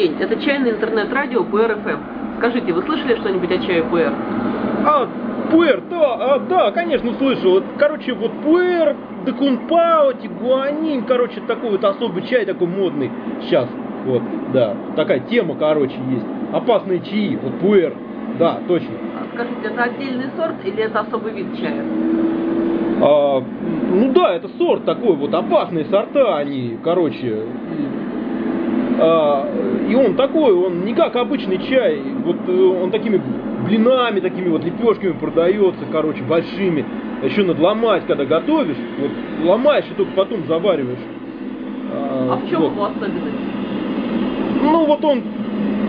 день. Это чайное интернет-радио ПРФМ. Скажите, вы слышали что-нибудь о чае ПР? А, пуэр, да, а, да, конечно, слышал. Вот, короче, вот пуэр, декунпао, тигуанин, короче, такой вот особый чай, такой модный сейчас. Вот, да, такая тема, короче, есть. Опасные чаи, вот пуэр, да, точно. А Скажите, это отдельный сорт или это особый вид чая? А, ну да, это сорт такой, вот опасные сорта они, короче. А, и он такой, он не как обычный чай, вот э, он такими блинами, такими вот лепешками продается, короче, большими. Еще надо ломать, когда готовишь, вот ломаешь и только потом завариваешь. А в чем вот. его особенность? Ну вот он,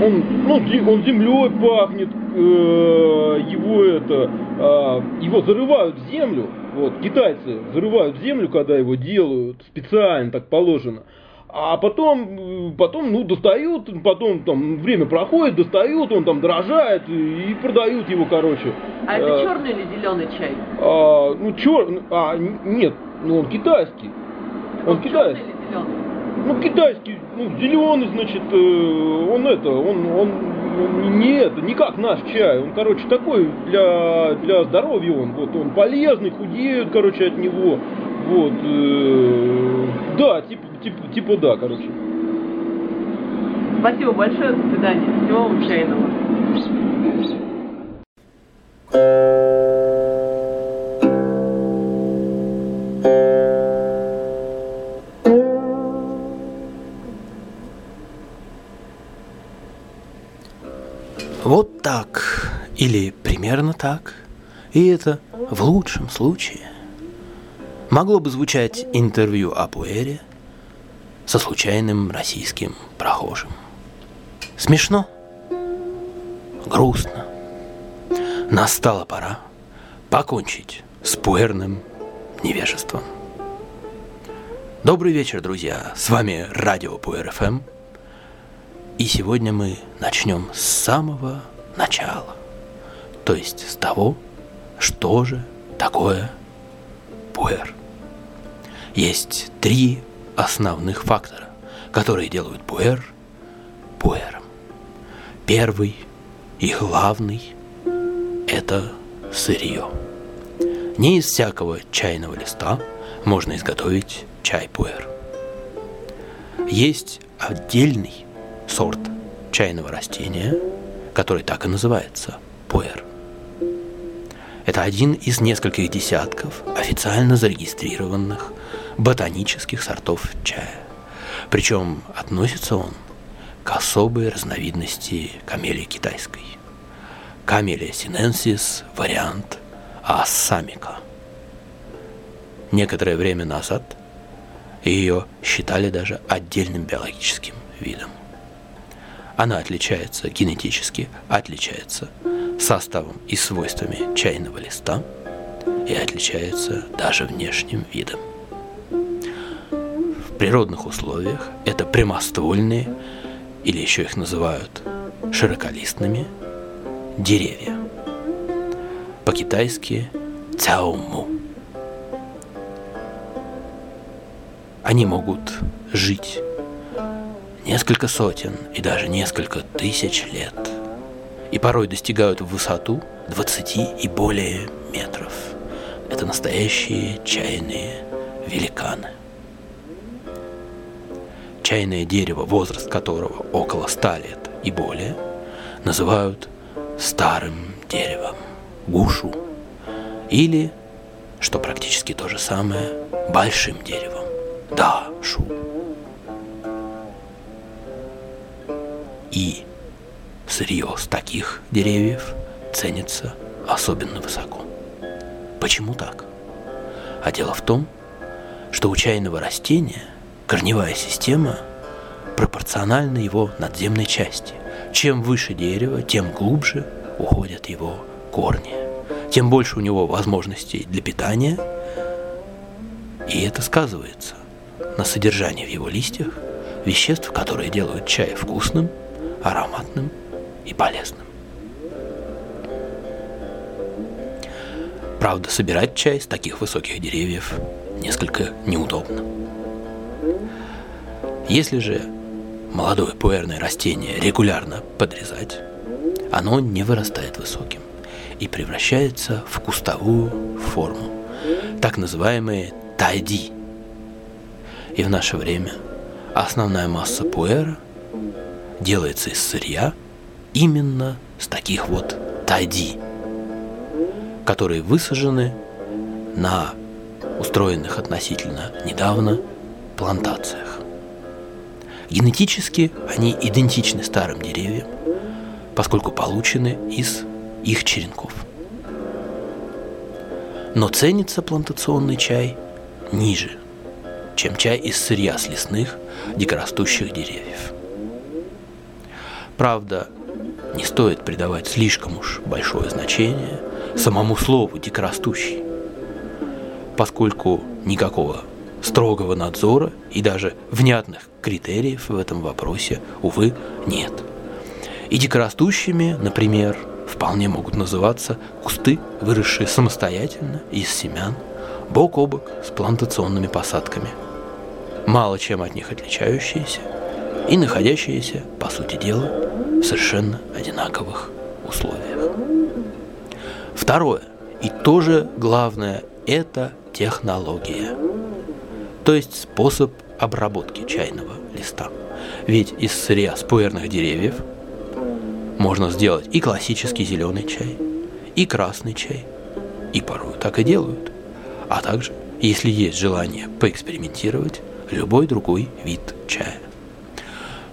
он, ну, он землей пахнет, э, его это, а, его зарывают в землю, вот, китайцы зарывают в землю, когда его делают, специально так положено. А потом, потом, ну, достают, потом там время проходит, достают, он там дрожает и, продают его, короче. А это Э, черный или зеленый чай? а, ну, чер... а, нет, ну, он китайский. Он черный китайский. Ну, китайский, ну, зеленый, значит, э, он это, он, он, он не это, не как наш чай, он, короче, такой для, для здоровья он, вот, он полезный, худеют, короче, от него, вот, э, да, типа, типа, типа да, короче. Спасибо большое, до свидания. Всего вам чайного. Вот так, или примерно так, и это в лучшем случае. Могло бы звучать интервью о Пуэре со случайным российским прохожим. Смешно, грустно. Настала пора покончить с пуэрным невежеством. Добрый вечер, друзья! С вами радио Пуэр ФМ. И сегодня мы начнем с самого начала. То есть с того, что же такое пуэр. Есть три основных фактора, которые делают пуэр пуэром. Первый и главный – это сырье. Не из всякого чайного листа можно изготовить чай пуэр. Есть отдельный сорт чайного растения, который так и называется – пуэр. Это один из нескольких десятков официально зарегистрированных ботанических сортов чая. Причем относится он к особой разновидности камелии китайской. Камелия синенсис – вариант ассамика. Некоторое время назад ее считали даже отдельным биологическим видом. Она отличается генетически, отличается составом и свойствами чайного листа и отличается даже внешним видом. Природных условиях это прямоствольные, или еще их называют широколистными, деревья. По-китайски цяому. Они могут жить несколько сотен и даже несколько тысяч лет. И порой достигают в высоту 20 и более метров. Это настоящие чайные великаны. Чайное дерево, возраст которого около 100 лет и более, называют старым деревом, гушу, или, что практически то же самое, большим деревом, да, шу. И сырье с таких деревьев ценится особенно высоко. Почему так? А дело в том, что у чайного растения корневая система пропорциональна его надземной части. Чем выше дерево, тем глубже уходят его корни. Тем больше у него возможностей для питания, и это сказывается на содержании в его листьях веществ, которые делают чай вкусным, ароматным и полезным. Правда, собирать чай с таких высоких деревьев несколько неудобно. Если же молодое пуэрное растение регулярно подрезать, оно не вырастает высоким и превращается в кустовую форму, так называемые тайди. И в наше время основная масса пуэра делается из сырья именно с таких вот тайди, которые высажены на устроенных относительно недавно плантациях. Генетически они идентичны старым деревьям, поскольку получены из их черенков. Но ценится плантационный чай ниже, чем чай из сырья с лесных дикорастущих деревьев. Правда, не стоит придавать слишком уж большое значение самому слову «дикорастущий», поскольку никакого строгого надзора и даже внятных критериев в этом вопросе, увы, нет. И дикорастущими, например, вполне могут называться кусты, выросшие самостоятельно из семян, бок о бок с плантационными посадками, мало чем от них отличающиеся и находящиеся, по сути дела, в совершенно одинаковых условиях. Второе, и тоже главное, это технология, то есть способ обработки чайного листа. Ведь из сырья спуэрных деревьев можно сделать и классический зеленый чай, и красный чай, и порой так и делают. А также, если есть желание поэкспериментировать, любой другой вид чая.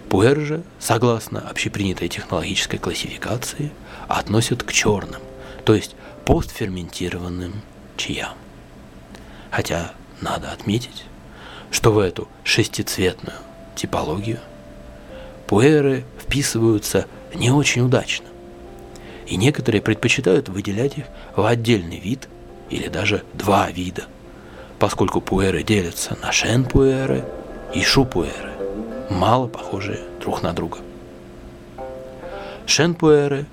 Пуэр же, согласно общепринятой технологической классификации, относят к черным, то есть постферментированным чаям. Хотя надо отметить, что в эту шестицветную типологию пуэры вписываются не очень удачно, и некоторые предпочитают выделять их в отдельный вид или даже два вида, поскольку пуэры делятся на шен-пуэры и шу-пуэры, мало похожие друг на друга. Шен-пуэры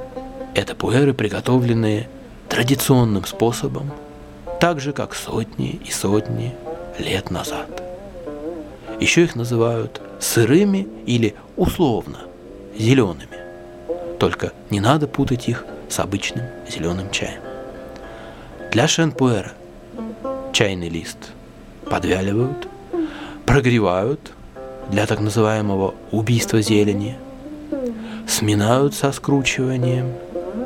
– это пуэры, приготовленные традиционным способом, так же, как сотни и сотни лет назад. Еще их называют сырыми или условно зелеными. Только не надо путать их с обычным зеленым чаем. Для шенпуэра чайный лист подвяливают, прогревают для так называемого убийства зелени, сминают со скручиванием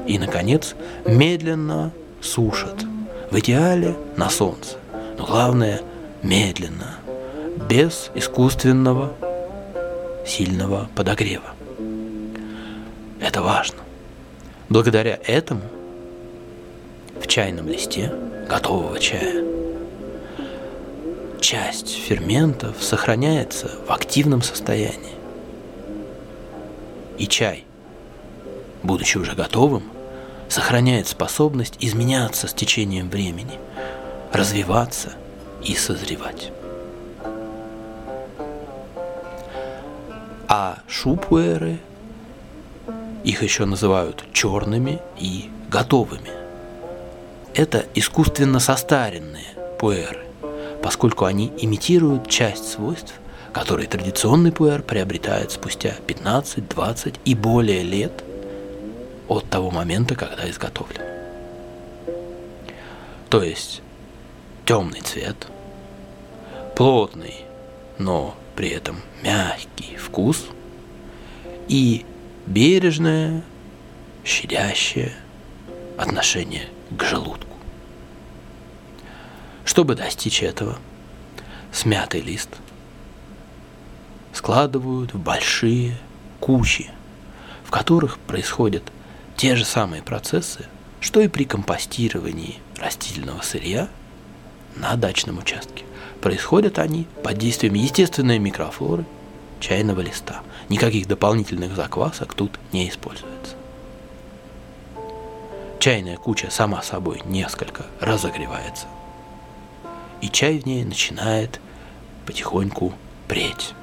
и, наконец, медленно сушат, в идеале на солнце, но главное – медленно, без искусственного сильного подогрева. Это важно. Благодаря этому в чайном листе готового чая часть ферментов сохраняется в активном состоянии. И чай, будучи уже готовым, сохраняет способность изменяться с течением времени, развиваться и созревать. А шупуэры, их еще называют черными и готовыми. Это искусственно состаренные пуэры, поскольку они имитируют часть свойств, которые традиционный пуэр приобретает спустя 15, 20 и более лет от того момента, когда изготовлен. То есть темный цвет, плотный, но при этом мягкий вкус и бережное, щадящее отношение к желудку. Чтобы достичь этого, смятый лист складывают в большие кучи, в которых происходят те же самые процессы, что и при компостировании растительного сырья на дачном участке. Происходят они под действием естественной микрофлоры чайного листа. Никаких дополнительных заквасок тут не используется. Чайная куча сама собой несколько разогревается, и чай в ней начинает потихоньку преть.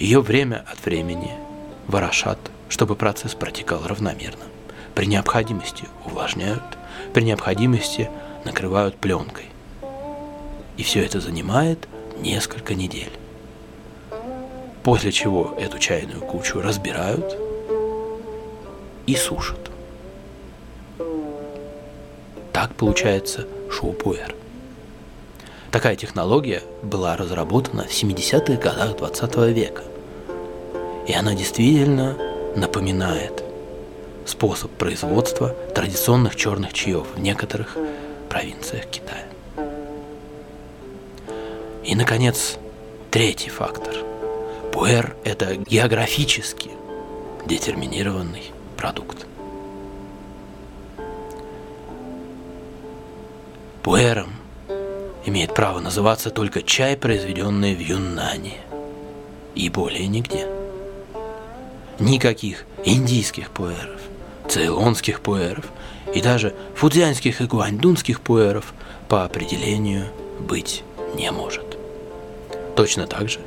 Ее время от времени ворошат, чтобы процесс протекал равномерно. При необходимости увлажняют, при необходимости накрывают пленкой. И все это занимает несколько недель. после чего эту чайную кучу разбирают и сушат. Так получается шоу-пуэр. Такая технология была разработана в 70-х годах 20 века. И она действительно напоминает способ производства традиционных черных чаев в некоторых провинциях Китая. И, наконец, третий фактор. Пуэр – это географически детерминированный продукт. Пуэром имеет право называться только чай, произведенный в Юннане. И более нигде. Никаких индийских пуэров, цейлонских пуэров и даже фудзянских и гуаньдунских пуэров по определению быть не может. Точно так же,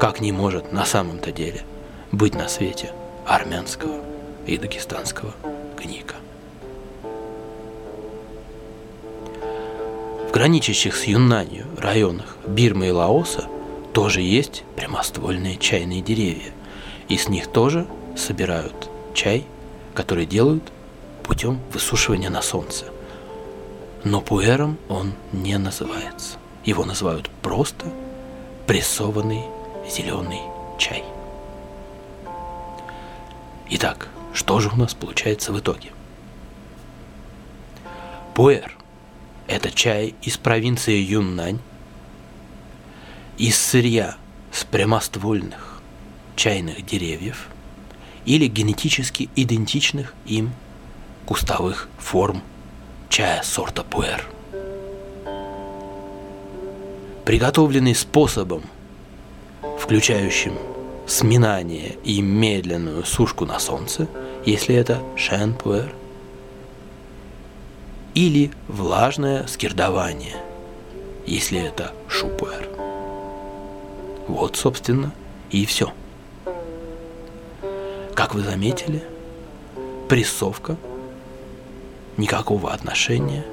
как не может на самом-то деле быть на свете армянского и дагестанского гника. В граничащих с Юннанью районах Бирмы и Лаоса тоже есть прямоствольные чайные деревья, и с них тоже собирают чай, который делают путем высушивания на солнце. Но пуэром он не называется. Его называют просто прессованный зеленый чай. Итак, что же у нас получается в итоге? Пуэр – это чай из провинции Юннань, из сырья с прямоствольных чайных деревьев или генетически идентичных им кустовых форм чая сорта пуэр. Приготовленный способом, включающим сминание и медленную сушку на солнце, если это шен-пуэр, или влажное скирдование, если это шупуэр. Вот, собственно, и все. Как вы заметили, прессовка никакого отношения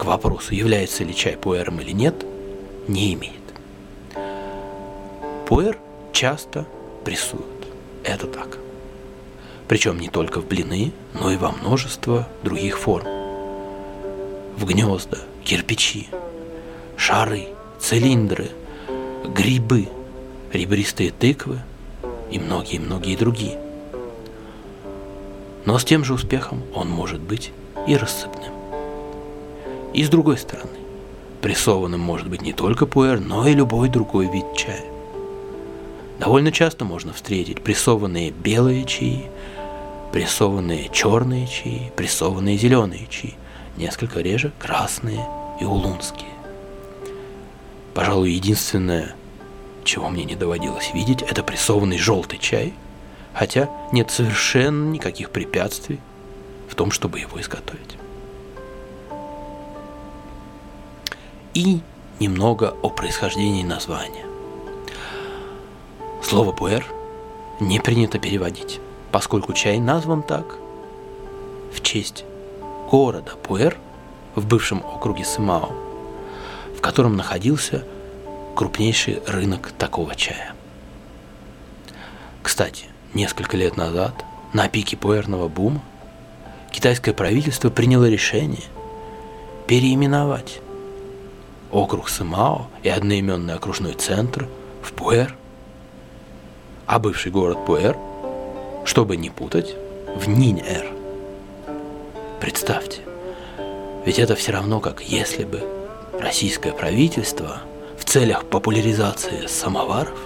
к вопросу, является ли чай пуэром или нет, не имеет. Пуэр часто прессуют. Это так. Причем не только в блины, но и во множество других форм. В гнезда, кирпичи, шары, цилиндры, грибы, ребристые тыквы и многие-многие другие. Но с тем же успехом он может быть и рассыпным. И с другой стороны, прессованным может быть не только пуэр, но и любой другой вид чая. Довольно часто можно встретить прессованные белые чаи, прессованные черные чаи, прессованные зеленые чаи, несколько реже красные и улунские. Пожалуй, единственное, чего мне не доводилось видеть, это прессованный желтый чай, хотя нет совершенно никаких препятствий в том, чтобы его изготовить. И немного о происхождении названия. Слово «пуэр» не принято переводить, поскольку чай назван так в честь города Пуэр в бывшем округе Сымао, в котором находился крупнейший рынок такого чая. Кстати, несколько лет назад, на пике пуэрного бума, китайское правительство приняло решение переименовать округ Сымао и одноименный окружной центр в Пуэр а бывший город Пуэр, чтобы не путать, в Нинь-Эр. Представьте, ведь это все равно, как если бы российское правительство в целях популяризации самоваров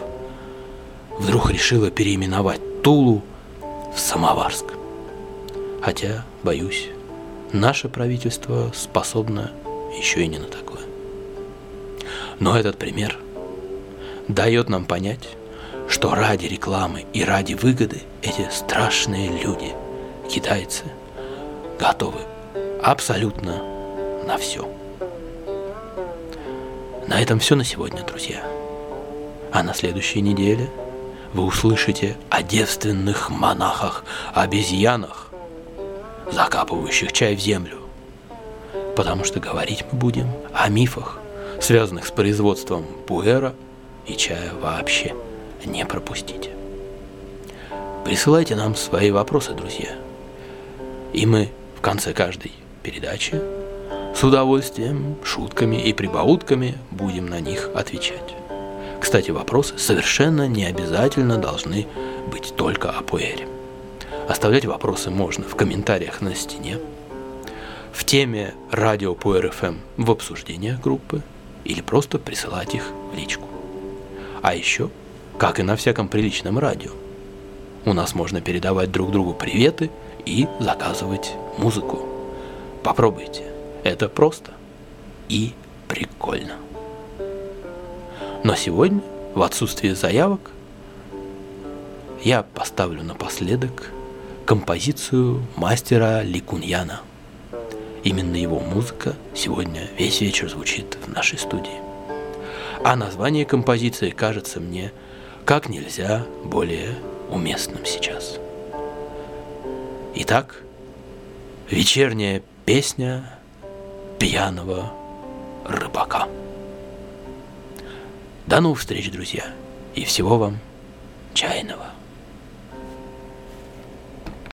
вдруг решило переименовать Тулу в Самоварск. Хотя, боюсь, наше правительство способно еще и не на такое. Но этот пример дает нам понять, что ради рекламы и ради выгоды эти страшные люди, китайцы, готовы абсолютно на все. На этом все на сегодня, друзья. А на следующей неделе вы услышите о девственных монахах-обезьянах, закапывающих чай в землю. Потому что говорить мы будем о мифах, связанных с производством пуэра и чая вообще не пропустите. Присылайте нам свои вопросы, друзья. И мы в конце каждой передачи с удовольствием, шутками и прибаутками будем на них отвечать. Кстати, вопросы совершенно не обязательно должны быть только о пуэре. Оставлять вопросы можно в комментариях на стене, в теме радио Пуэр ФМ в обсуждениях группы или просто присылать их в личку. А еще, как и на всяком приличном радио, у нас можно передавать друг другу приветы и заказывать музыку. Попробуйте. Это просто и прикольно. Но сегодня, в отсутствие заявок, я поставлю напоследок композицию мастера Ликуньяна. Именно его музыка сегодня весь вечер звучит в нашей студии. А название композиции кажется мне как нельзя более уместным сейчас. Итак, вечерняя песня пьяного рыбака. До новых встреч, друзья, и всего вам чайного.